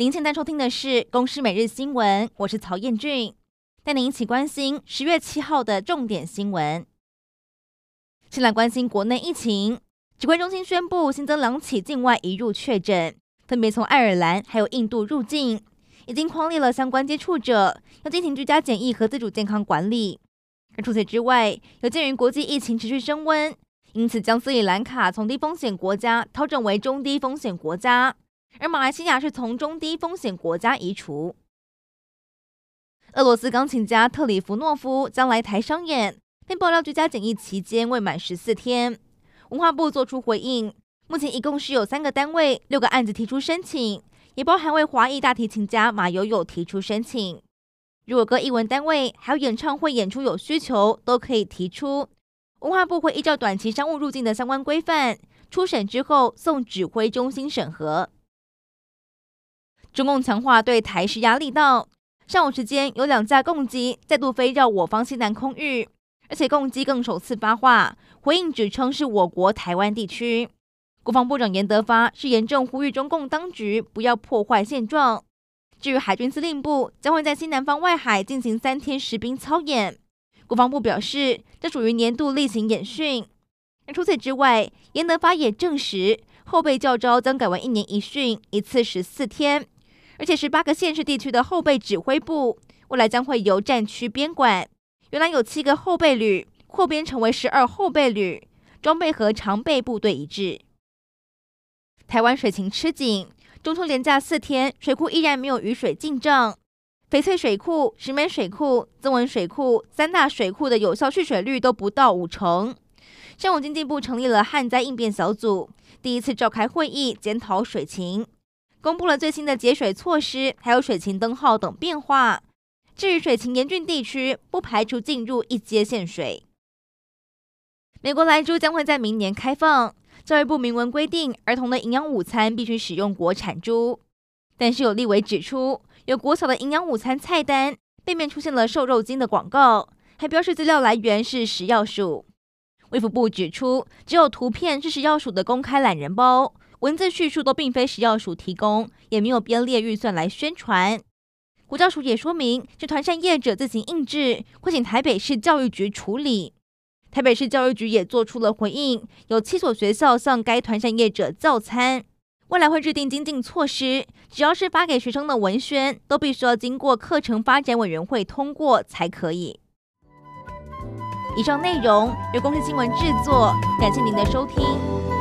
您现在收听的是《公司每日新闻》，我是曹彦俊，带您一起关心十月七号的重点新闻。先来关心国内疫情，指挥中心宣布新增两起境外移入确诊，分别从爱尔兰还有印度入境，已经匡列了相关接触者，要进行居家检疫和自主健康管理。而除此之外，有鉴于国际疫情持续升温，因此将斯里兰卡从低风险国家调整为中低风险国家。而马来西亚是从中低风险国家移除。俄罗斯钢琴家特里弗诺夫将来台商演，并爆料居家检疫期间未满十四天。文化部作出回应，目前一共是有三个单位、六个案子提出申请，也包含为华裔大提琴家马友友提出申请。如果各艺文单位还有演唱会演出有需求，都可以提出。文化部会依照短期商务入境的相关规范，初审之后送指挥中心审核。中共强化对台施压力道，上午时间有两架共机再度飞绕我方西南空域，而且共机更首次发话回应，指称是我国台湾地区。国防部长严德发是严正呼吁中共当局不要破坏现状。至于海军司令部将会在西南方外海进行三天实兵操演，国防部表示这属于年度例行演训。而除此之外，严德发也证实后备教招将改为一年一训，一次十四天。而且十八个县市地区的后备指挥部未来将会由战区编管，原来有七个后备旅扩编成为十二后备旅，装备和常备部队一致。台湾水情吃紧，中秋连假四天，水库依然没有雨水进账。翡翠水库、石门水库、曾文水库三大水库的有效蓄水率都不到五成。上午经济部成立了旱灾应变小组，第一次召开会议检讨水情。公布了最新的节水措施，还有水情灯号等变化。至于水情严峻地区，不排除进入一阶限水。美国莱猪将会在明年开放，教育部明文规定，儿童的营养午餐必须使用国产猪。但是有立委指出，有国小的营养午餐菜单背面出现了瘦肉精的广告，还标示资料来源是食药署。卫福部指出，只有图片是食药署的公开懒人包。文字叙述都并非食药署提供，也没有编列预算来宣传。国教署也说明，是团扇业者自行印制，会请台北市教育局处理。台北市教育局也做出了回应，有七所学校向该团扇业者造餐，未来会制定精进措施，只要是发给学生的文宣，都必须要经过课程发展委员会通过才可以。以上内容由公司新闻制作，感谢您的收听。